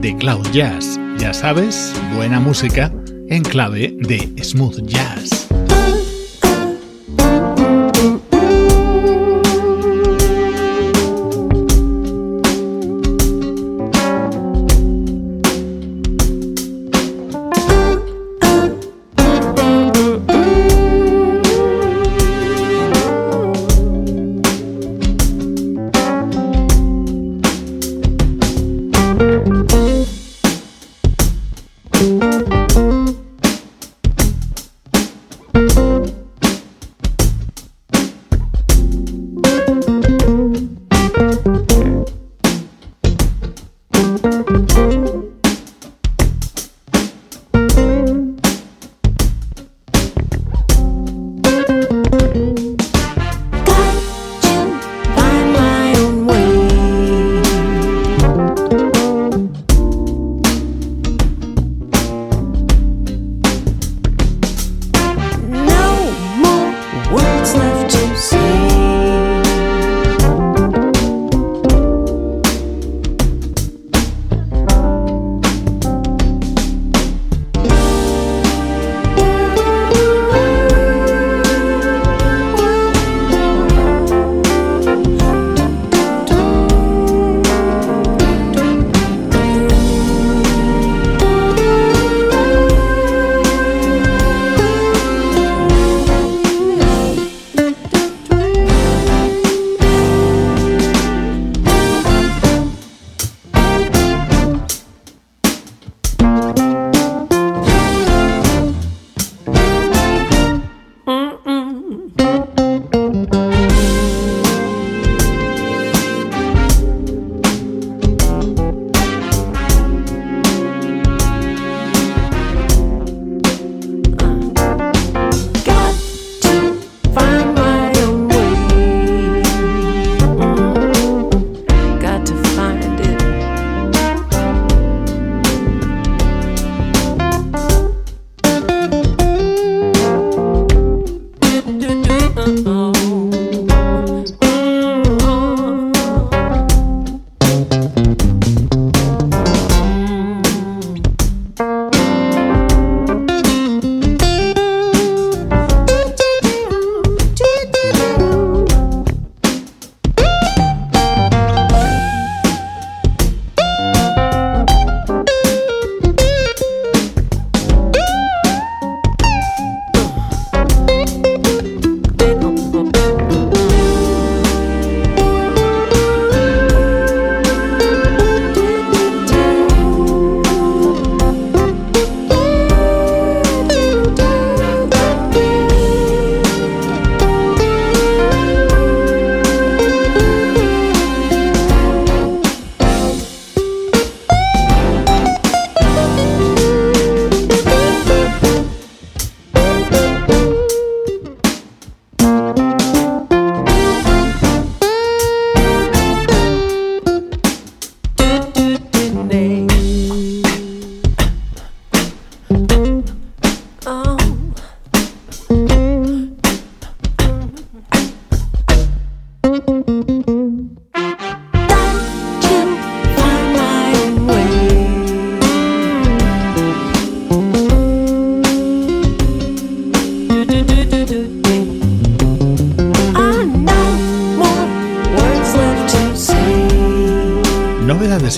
de Cloud Jazz. Ya sabes, buena música en clave de smooth jazz.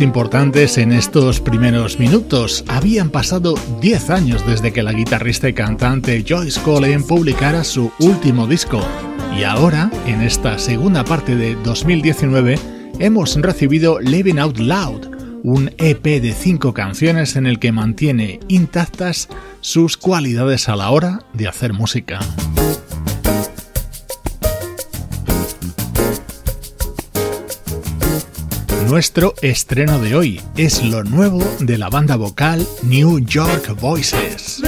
Importantes en estos primeros minutos. Habían pasado 10 años desde que la guitarrista y cantante Joyce Cullen publicara su último disco. Y ahora, en esta segunda parte de 2019, hemos recibido Living Out Loud, un EP de 5 canciones en el que mantiene intactas sus cualidades a la hora de hacer música. Nuestro estreno de hoy. Es lo nuevo de la banda vocal New York Voices.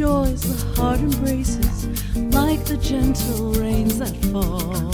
Joys the heart embraces, like the gentle rains that fall.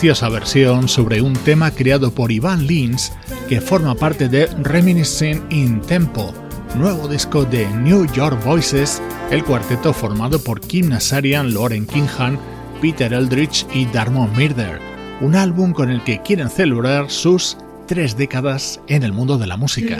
Preciosa versión sobre un tema creado por Ivan Lins que forma parte de Reminiscing in Tempo, nuevo disco de New York Voices, el cuarteto formado por Kim Nazarian, Lauren Kinghan, Peter Eldridge y Darmon Mirder, un álbum con el que quieren celebrar sus tres décadas en el mundo de la música.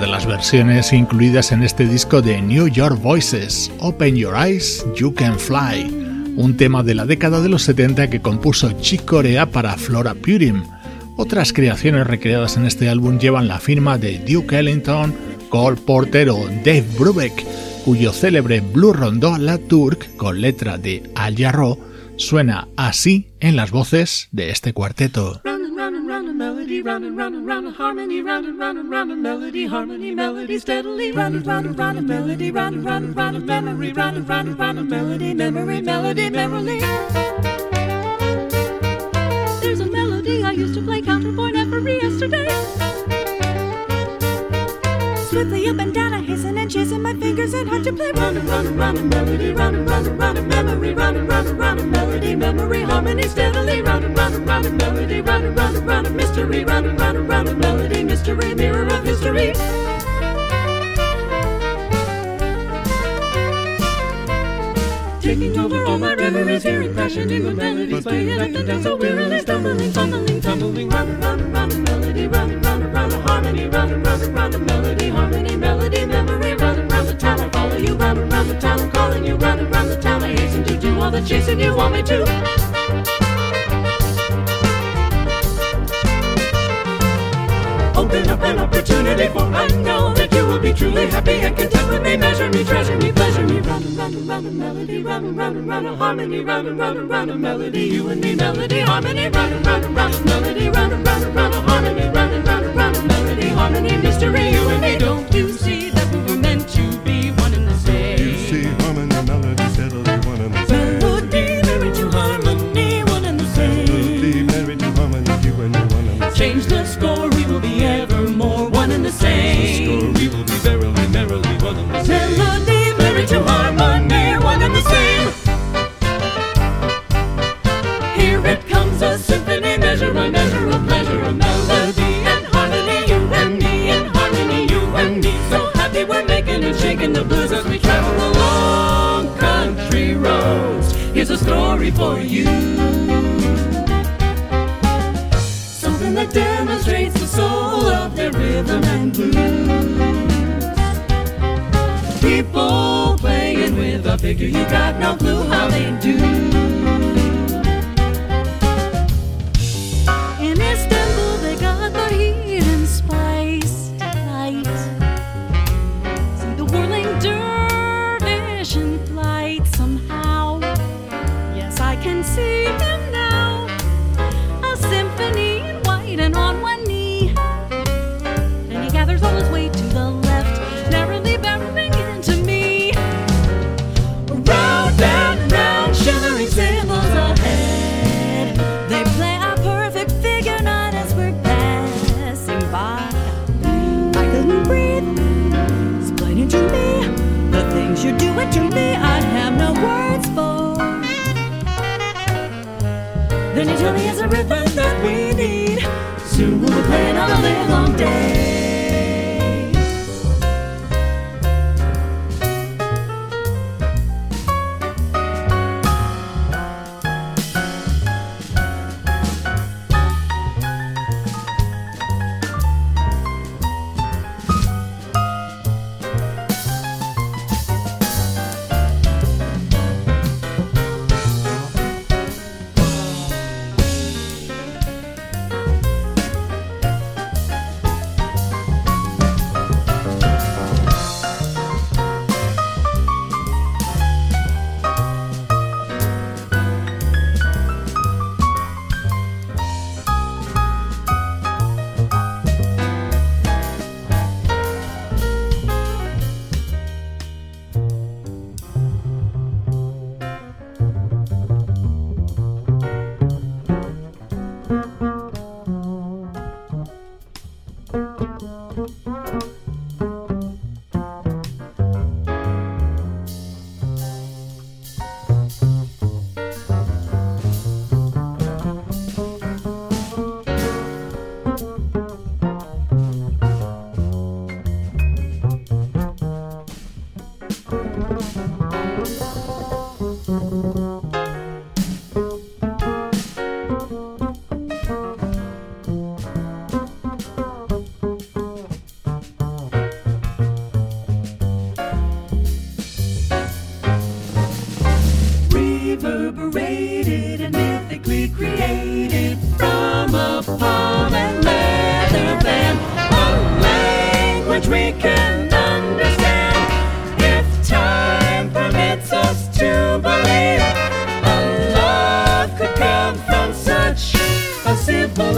Versiones incluidas en este disco de New York Voices, Open Your Eyes, You Can Fly, un tema de la década de los 70 que compuso Chick Corea para Flora Purim. Otras creaciones recreadas en este álbum llevan la firma de Duke Ellington, Cole Porter o Dave Brubeck, cuyo célebre Blue Rondo La Turk, con letra de Al Jarreau, suena así en las voces de este cuarteto. Running, running, running, harmony, Running, running, running, melody, harmony, melody, steadily, Running, running, running, melody, Running, running, running, memory, Running, running, running, melody, memory, melody, memory. There's a melody I used to play counterpoint every yesterday swiftly up and down. I hasten and chasing my fingers and hard to play. Round and round and round and melody, round and round and round and memory, round and round and round and melody, memory, harmony steadily. Round and round and round and melody, round and round and round and mystery, round and round and round and melody, mystery, mirror of history. Taking over all my reveries, hearing passion in the melodies, playing up and down so wearily, stumbling, fumbling, tumbling, running, running, running, melody, running, running, running, harmony, running, running, running, melody, harmony, melody, memory, running, round the town, I follow you, running, round the town, I'm calling you, running, round the town, I hasten to do all the chasing you want me to. Open up an opportunity for I know that you will be truly happy and content with me. Measure me, treasure me, pleasure me. Run and run and run a melody, run and run and run a harmony, run and run and run a melody. You and me, melody, harmony, run and run and run a melody, run and run and run a harmony, run and run and run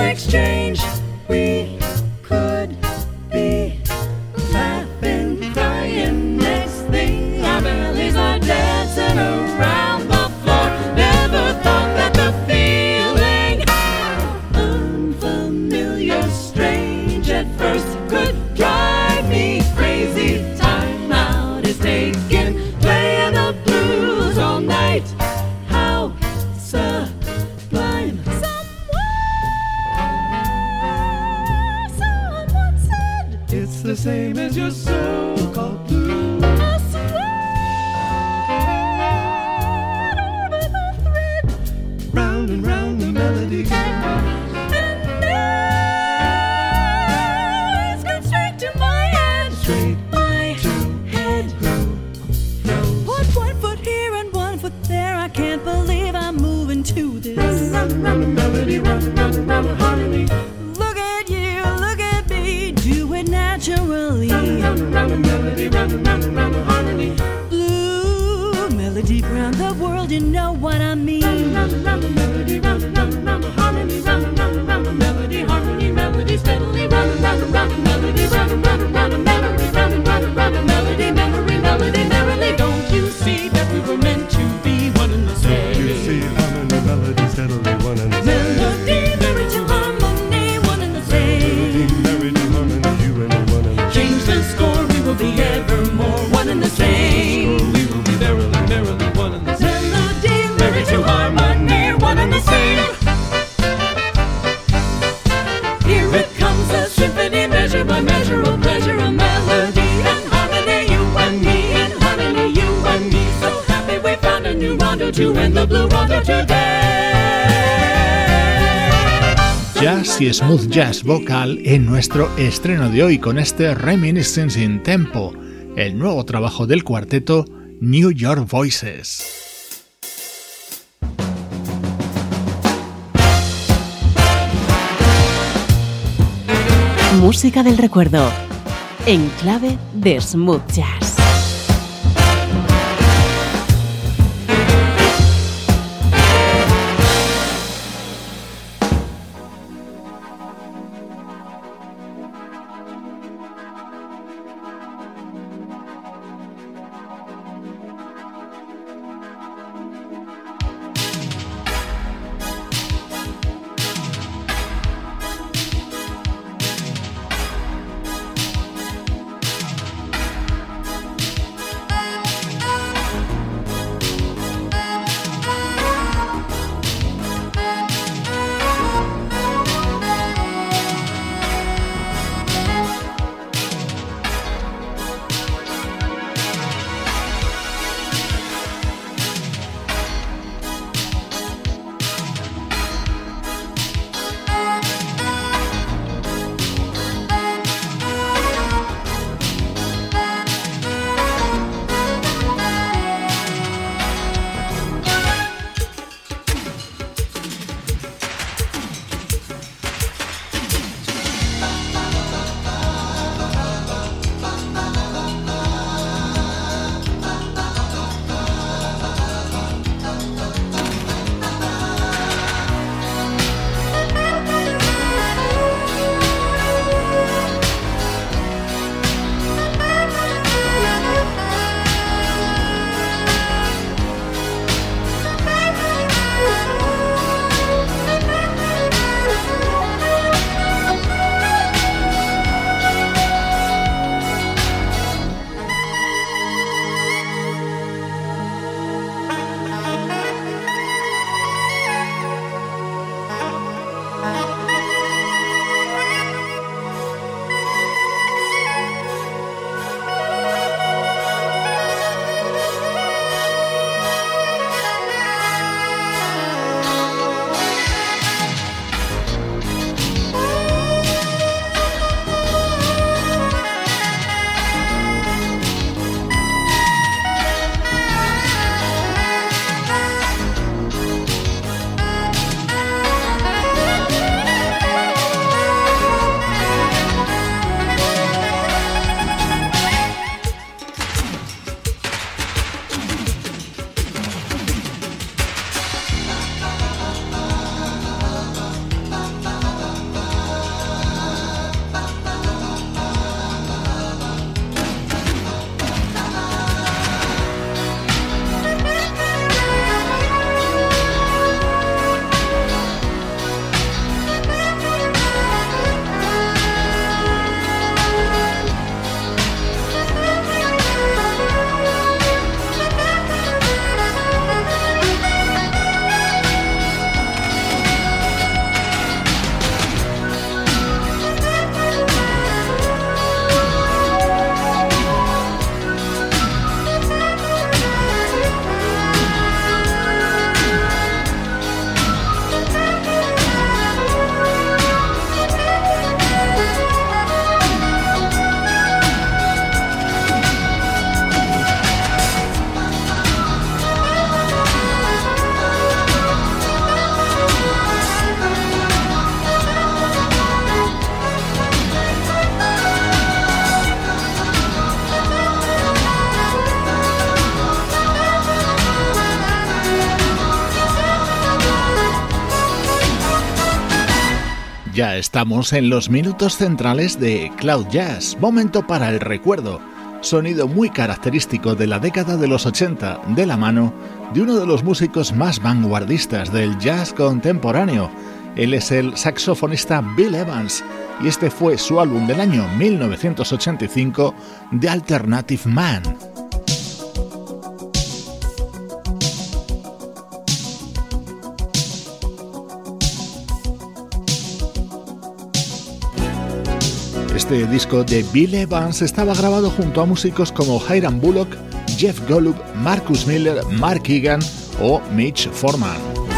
exchange. We Jazz y smooth jazz vocal en nuestro estreno de hoy con este Reminiscence in Tempo, el nuevo trabajo del cuarteto New York Voices. Música del recuerdo, en clave de smooth jazz. Estamos en los minutos centrales de Cloud Jazz, momento para el recuerdo, sonido muy característico de la década de los 80 de la mano de uno de los músicos más vanguardistas del jazz contemporáneo. Él es el saxofonista Bill Evans y este fue su álbum del año 1985, The Alternative Man. Este disco de Bill Evans estaba grabado junto a músicos como Hiram Bullock, Jeff Golub, Marcus Miller, Mark Egan o Mitch Foreman.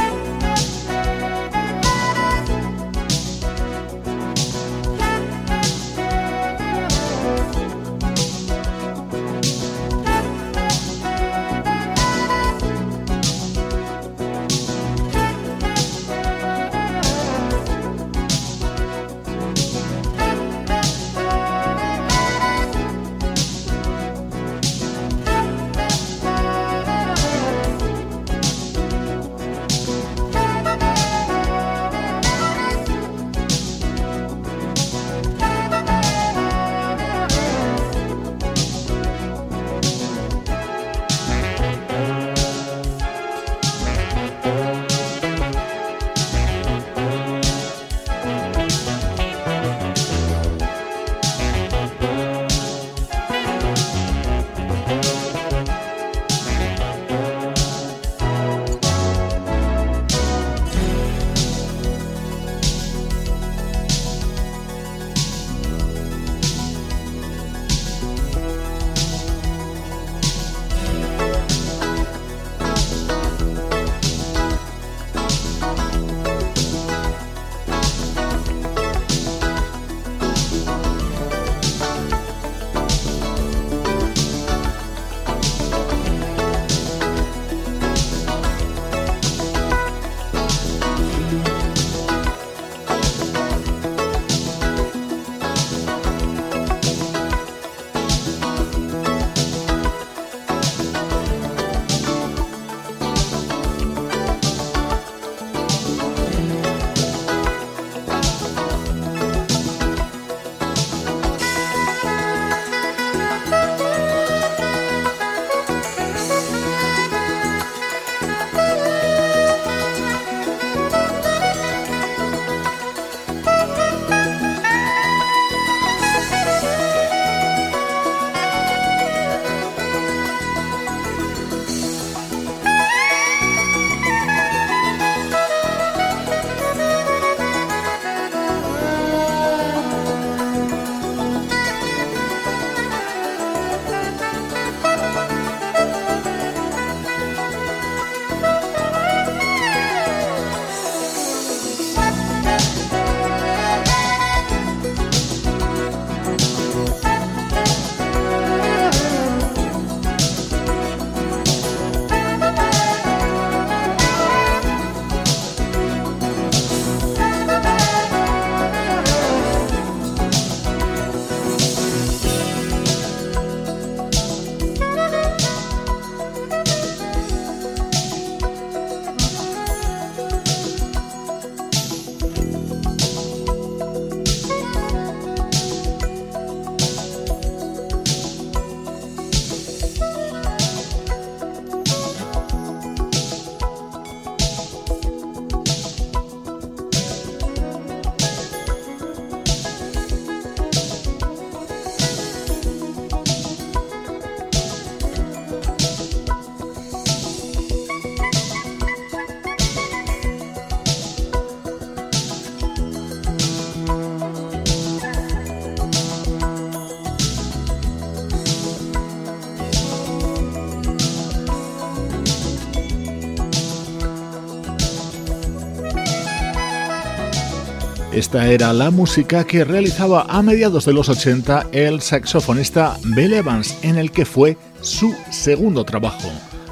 Esta era la música que realizaba a mediados de los 80 el saxofonista Bill Evans, en el que fue su segundo trabajo.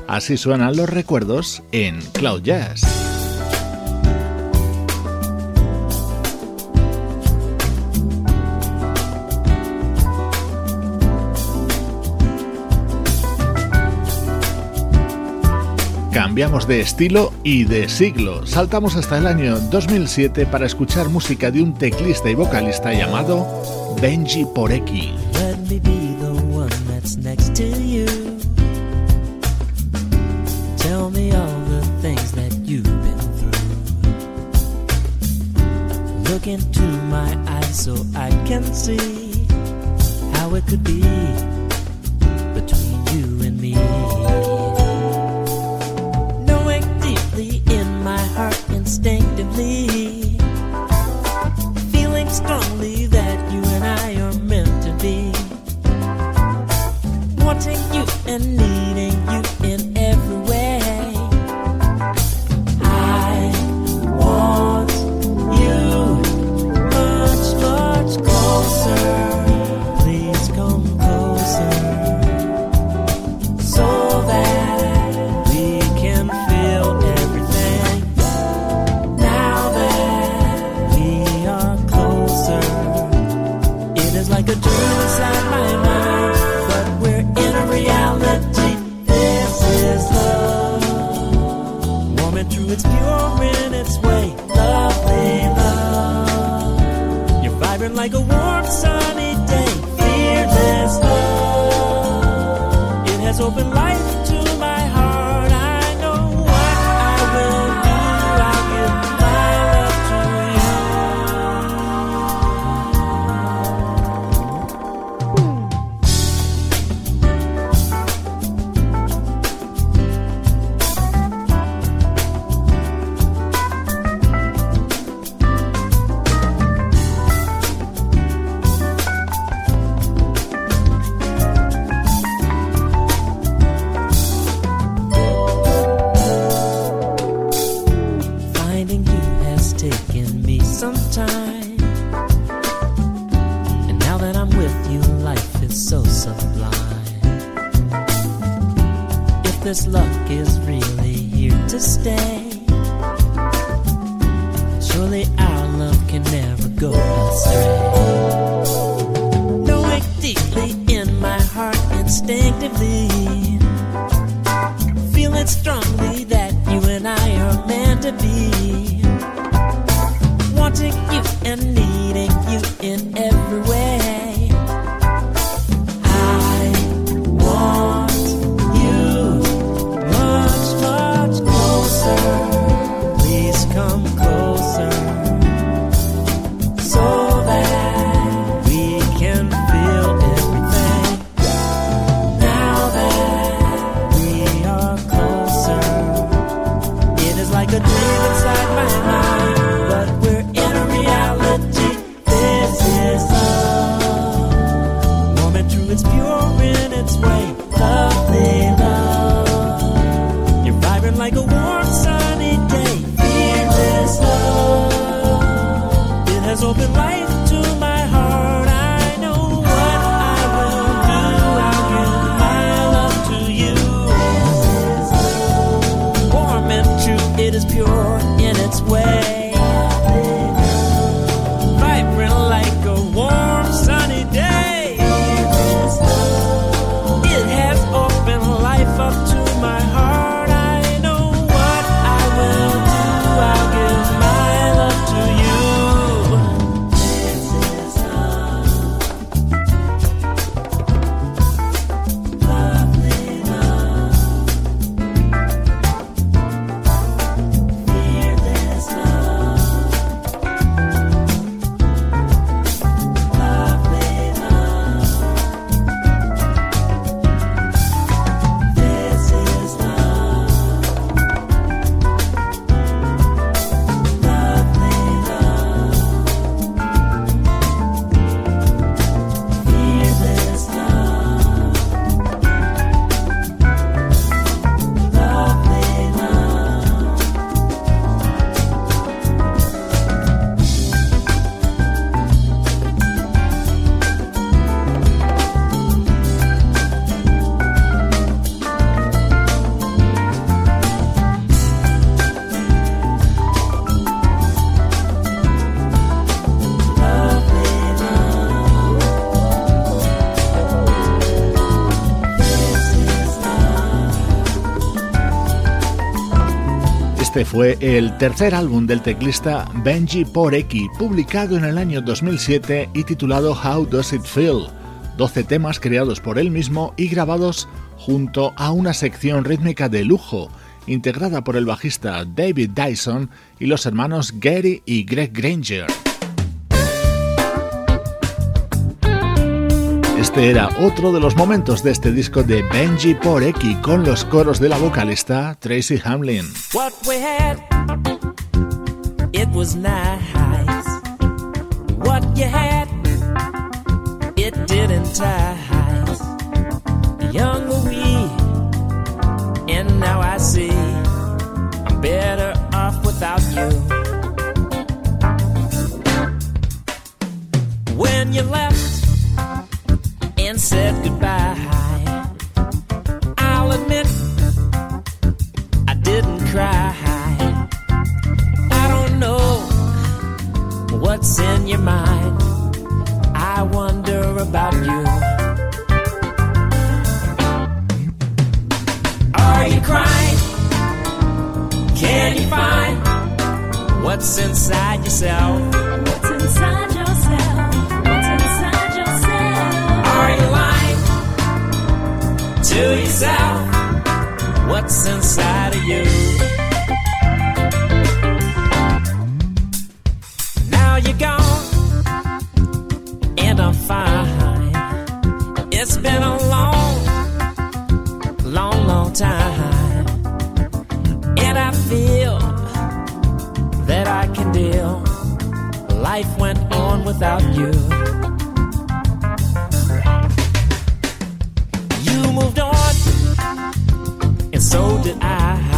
Así suenan los recuerdos en Cloud Jazz. cambiamos de estilo y de siglo. Saltamos hasta el año 2007 para escuchar música de un teclista y vocalista llamado Benji Poreki. Look into my eyes so I can see how it could be. leave fue el tercer álbum del teclista Benji Porecki, publicado en el año 2007 y titulado How Does It Feel? 12 temas creados por él mismo y grabados junto a una sección rítmica de lujo, integrada por el bajista David Dyson y los hermanos Gary y Greg Granger. Este era otro de los momentos de este disco de Benji Porecki con los coros de la vocalista Tracy Hamlin. What we had, it was nice. What you had, it didn't entice. Young were we, and now I see I'm better off without you. When you left and said goodbye. I'll admit I didn't cry. I don't know what's in your mind. I wonder about you. Are you crying? Can you find what's inside yourself? What's inside to yourself? What's inside of you? Now you're gone, and I'm fine. It's been a long, long, long time, and I feel that I can deal. Life went on without you. And so did I.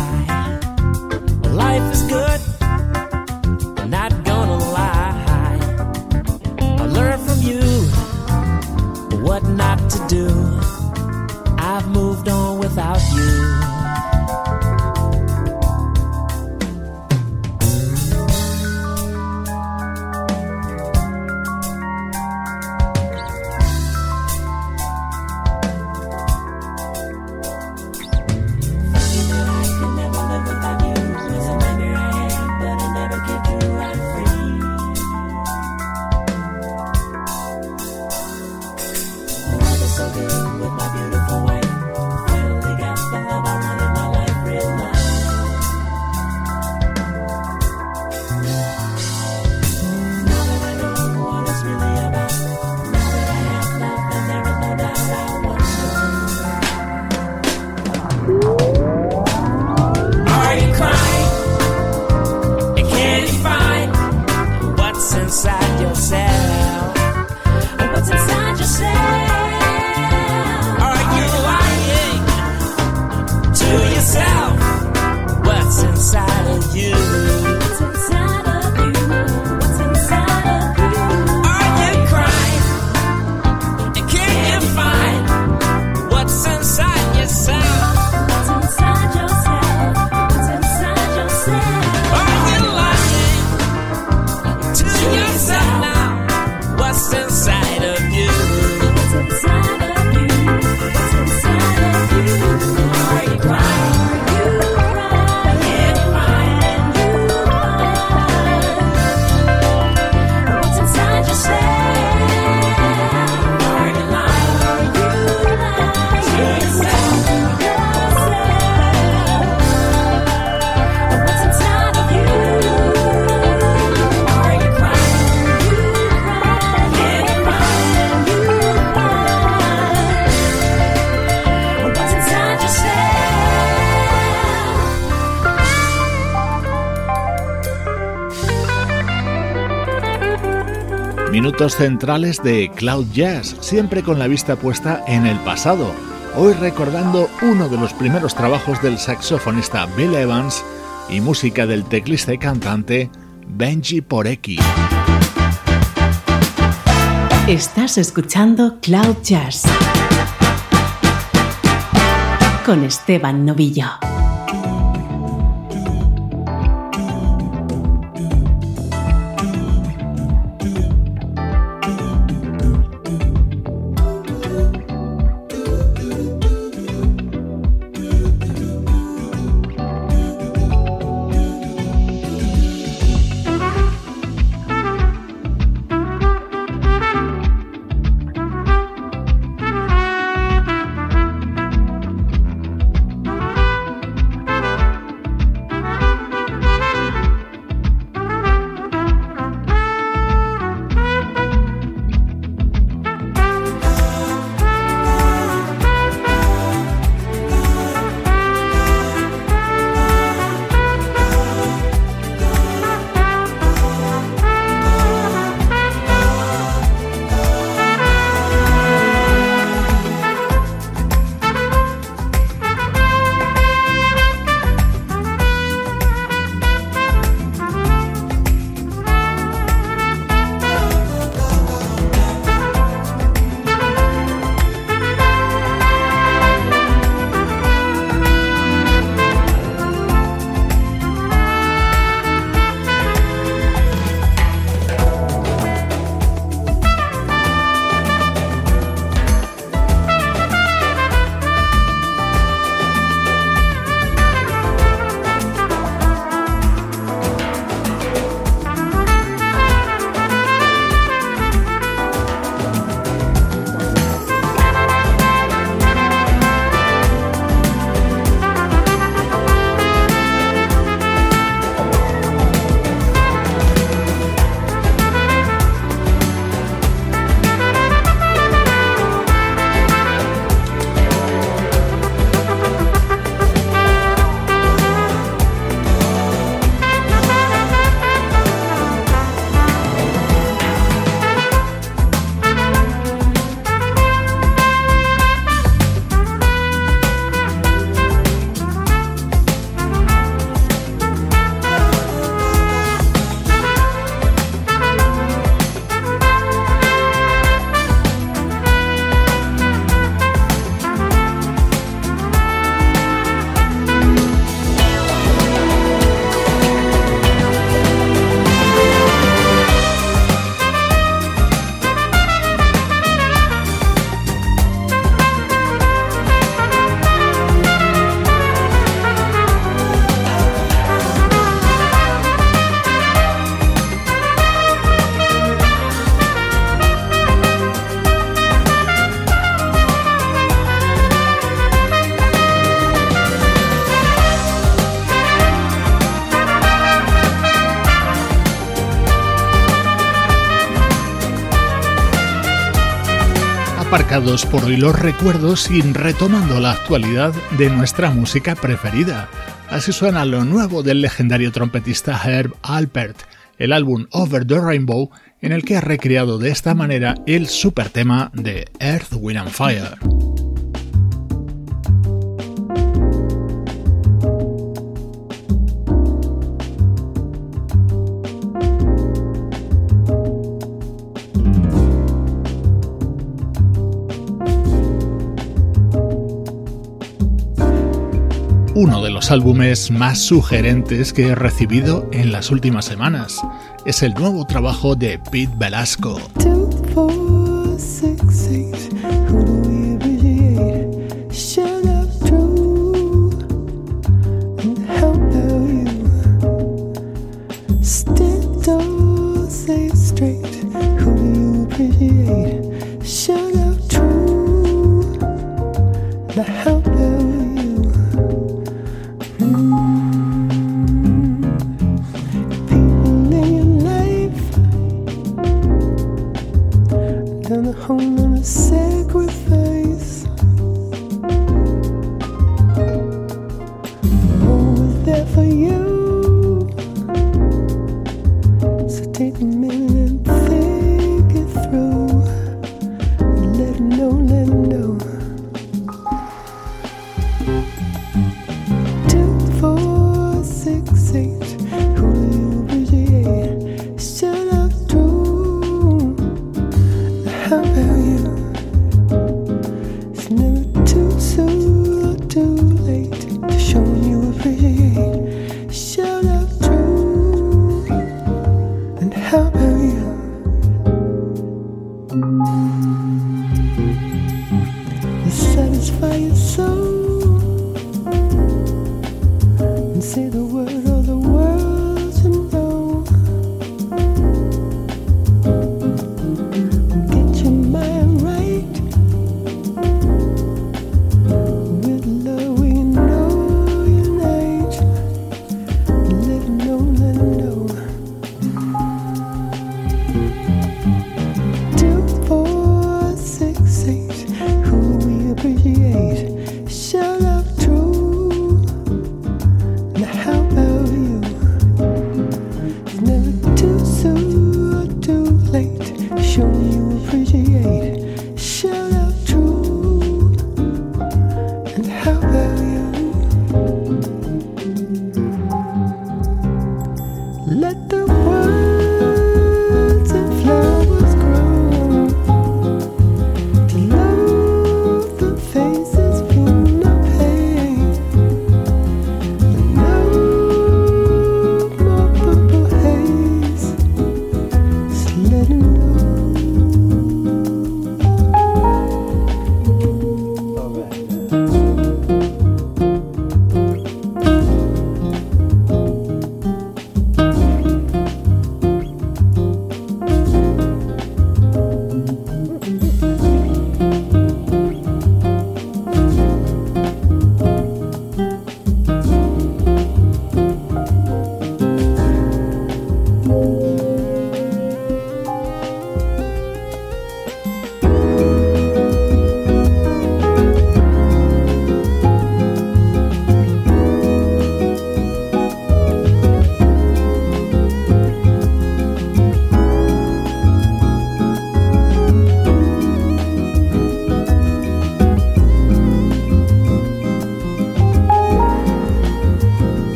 Minutos centrales de Cloud Jazz, siempre con la vista puesta en el pasado. Hoy recordando uno de los primeros trabajos del saxofonista Bill Evans y música del teclista y cantante Benji Porecki. Estás escuchando Cloud Jazz con Esteban Novillo. Aparcados por hoy los recuerdos y retomando la actualidad de nuestra música preferida. Así suena lo nuevo del legendario trompetista Herb Alpert, el álbum Over the Rainbow, en el que ha recreado de esta manera el super tema de Earth, Wind and Fire. Los álbumes más sugerentes que he recibido en las últimas semanas. Es el nuevo trabajo de Pete Velasco.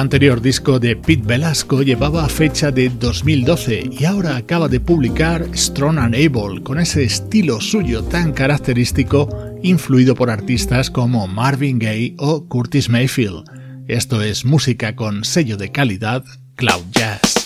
Anterior disco de Pete Velasco llevaba fecha de 2012 y ahora acaba de publicar Strong and Able con ese estilo suyo tan característico influido por artistas como Marvin Gaye o Curtis Mayfield. Esto es música con sello de calidad Cloud Jazz.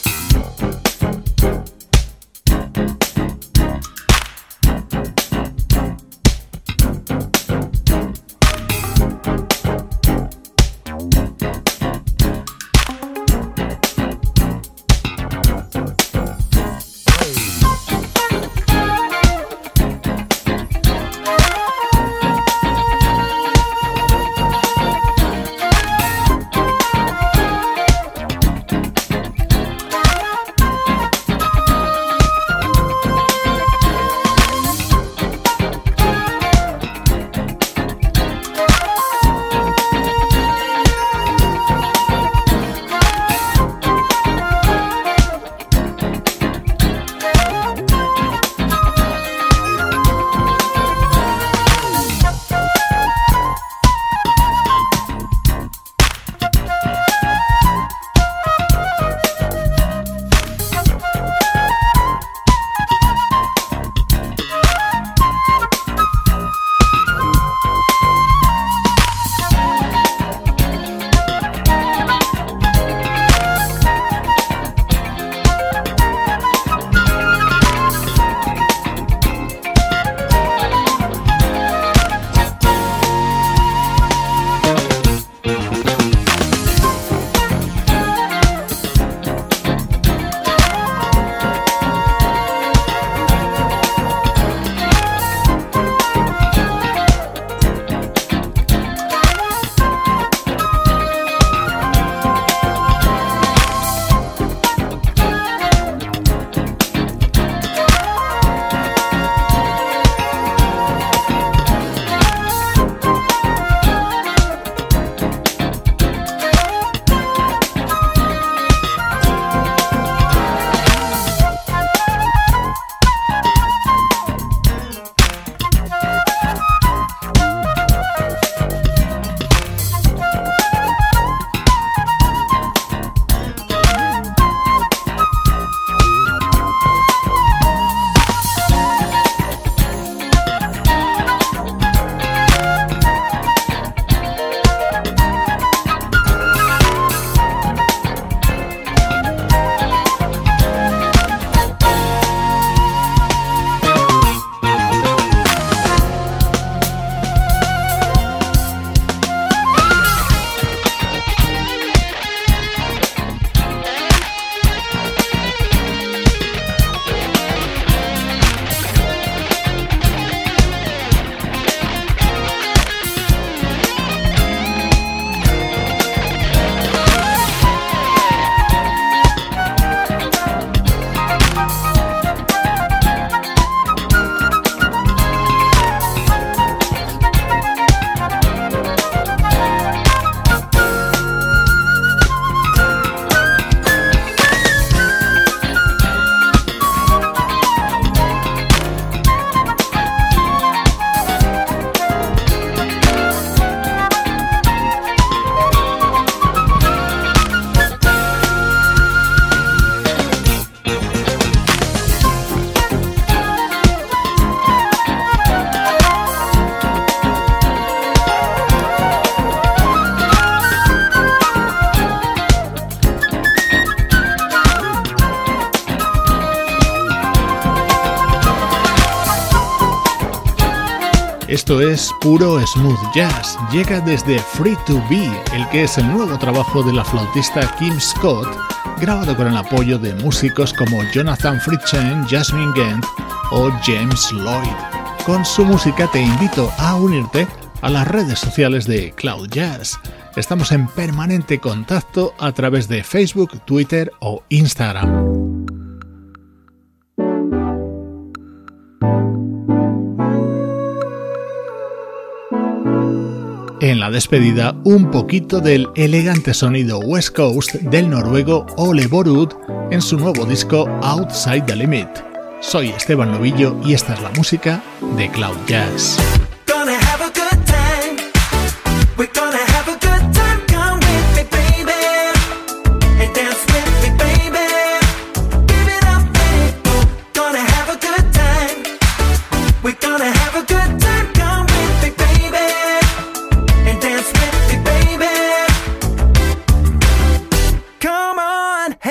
Es puro smooth jazz. Llega desde Free to Be, el que es el nuevo trabajo de la flautista Kim Scott, grabado con el apoyo de músicos como Jonathan Fritchen, Jasmine Gent o James Lloyd. Con su música te invito a unirte a las redes sociales de Cloud Jazz. Estamos en permanente contacto a través de Facebook, Twitter o Instagram. En la despedida, un poquito del elegante sonido West Coast del noruego Ole Borud en su nuevo disco Outside the Limit. Soy Esteban Novillo y esta es la música de Cloud Jazz.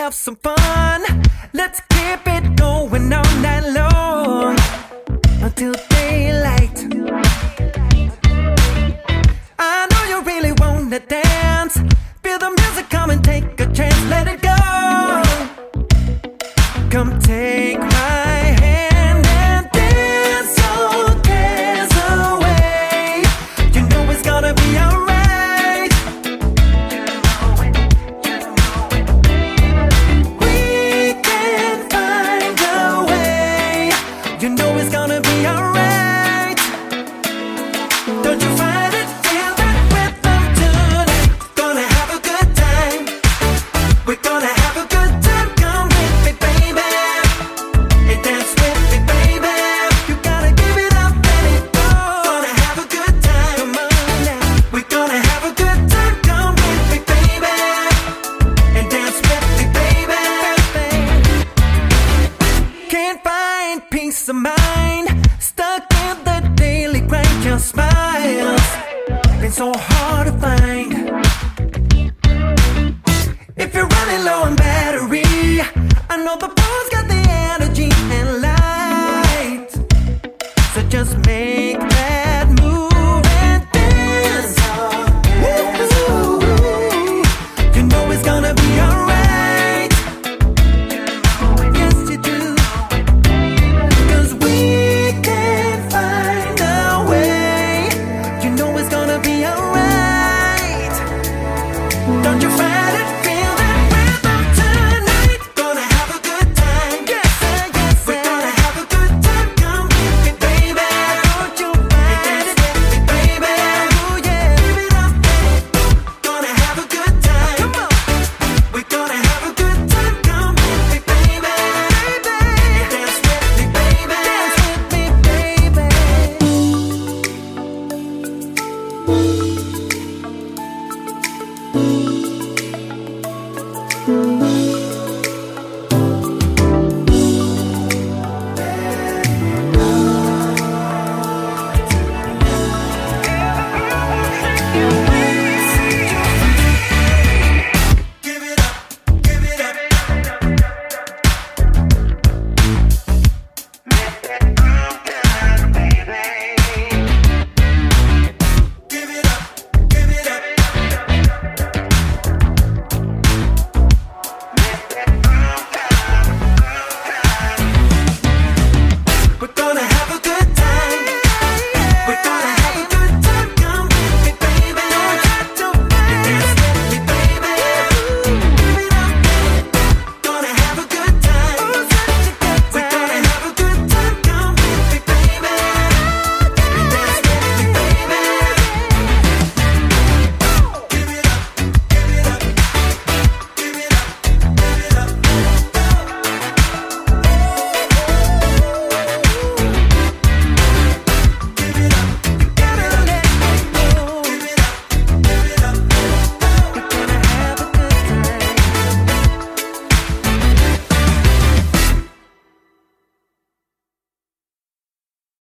have some fun. Let's keep it going all night long until daylight. I know you really wanna dance. Feel the music, come and take a chance. Let it go. Come take.